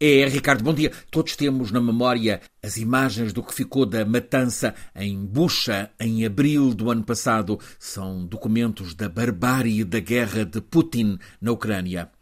É, Ricardo, bom dia. Todos temos na memória as imagens do que ficou da matança em Bucha em abril do ano passado. São documentos da barbárie da guerra de Putin na Ucrânia.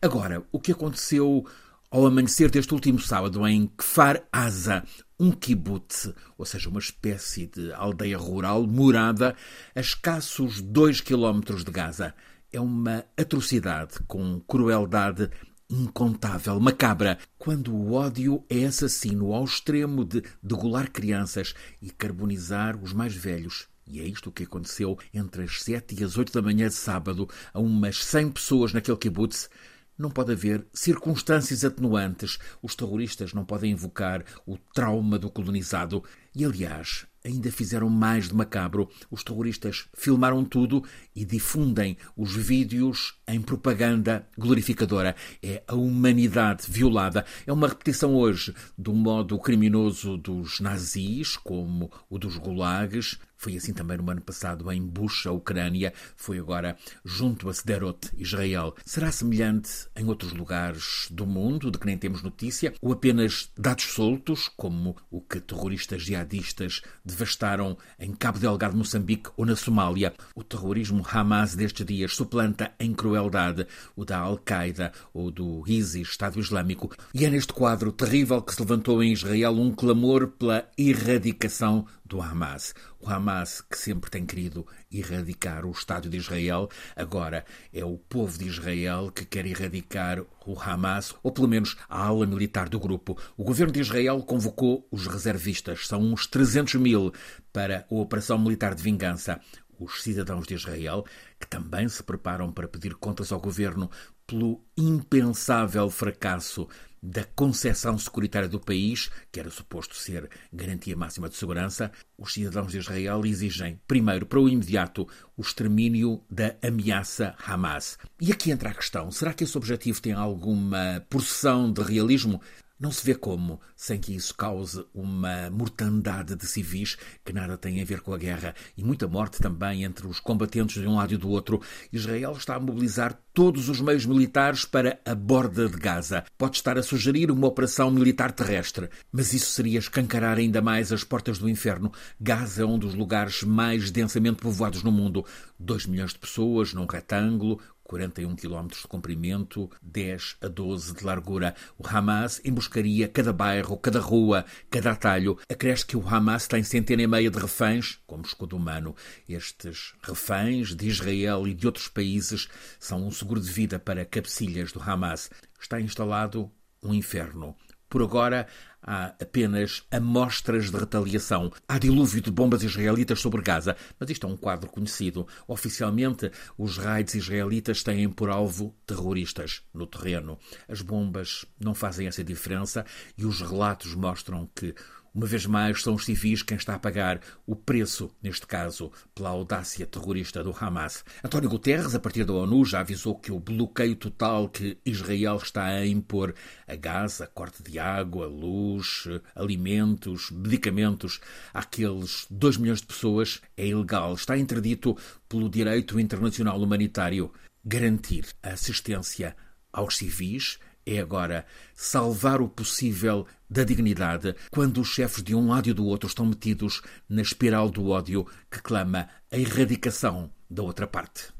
Agora, o que aconteceu ao amanhecer deste último sábado em Kfar Aza, um kibbutz, ou seja, uma espécie de aldeia rural morada a escassos dois quilómetros de Gaza. É uma atrocidade com crueldade incontável, macabra, quando o ódio é assassino ao extremo de degolar crianças e carbonizar os mais velhos. E é isto que aconteceu entre as sete e as oito da manhã de sábado a umas cem pessoas naquele kibbutz. Não pode haver circunstâncias atenuantes. Os terroristas não podem invocar o trauma do colonizado. E, aliás, ainda fizeram mais de macabro. Os terroristas filmaram tudo e difundem os vídeos em propaganda glorificadora. É a humanidade violada. É uma repetição hoje do modo criminoso dos nazis, como o dos gulags. Foi assim também no ano passado em Bucha, Ucrânia. Foi agora junto a Sderot, Israel. Será semelhante em outros lugares do mundo, de que nem temos notícia, ou apenas dados soltos, como o que terroristas jihadistas devastaram em Cabo Delgado, Moçambique ou na Somália? O terrorismo Hamas destes dias suplanta em crueldade o da Al-Qaeda ou do ISIS, Estado Islâmico. E é neste quadro terrível que se levantou em Israel um clamor pela erradicação do Hamas. O Hamas, que sempre tem querido erradicar o Estado de Israel, agora é o povo de Israel que quer erradicar o Hamas, ou pelo menos a ala militar do grupo. O governo de Israel convocou os reservistas, são uns 300 mil, para a operação militar de vingança os cidadãos de Israel, que também se preparam para pedir contas ao governo pelo impensável fracasso da concepção securitária do país, que era suposto ser garantia máxima de segurança, os cidadãos de Israel exigem, primeiro, para o imediato, o extermínio da ameaça Hamas. E aqui entra a questão: será que esse objetivo tem alguma porção de realismo? Não se vê como, sem que isso cause uma mortandade de civis que nada tem a ver com a guerra e muita morte também entre os combatentes de um lado e do outro. Israel está a mobilizar todos os meios militares para a borda de Gaza. Pode estar a sugerir uma operação militar terrestre, mas isso seria escancarar ainda mais as portas do inferno. Gaza é um dos lugares mais densamente povoados no mundo. 2 milhões de pessoas num retângulo, 41 km de comprimento, 10 a 12 de largura. O Hamas emboscaria cada bairro, cada rua, cada atalho. Acresce que o Hamas tem centena e meia de reféns, como escudo humano. Estes reféns de Israel e de outros países são um seguro de vida para cabecilhas do Hamas. Está instalado um inferno. Por agora, há apenas amostras de retaliação. Há dilúvio de bombas israelitas sobre Gaza, mas isto é um quadro conhecido. Oficialmente, os raids israelitas têm por alvo terroristas no terreno. As bombas não fazem essa diferença e os relatos mostram que uma vez mais, são os civis quem está a pagar o preço, neste caso, pela audácia terrorista do Hamas. António Guterres, a partir da ONU, já avisou que o bloqueio total que Israel está a impor a Gaza, corte de água, luz, alimentos, medicamentos àqueles 2 milhões de pessoas é ilegal. Está interdito pelo direito internacional humanitário garantir a assistência aos civis é agora salvar o possível da dignidade quando os chefes de um lado e do outro estão metidos na espiral do ódio que clama a erradicação da outra parte.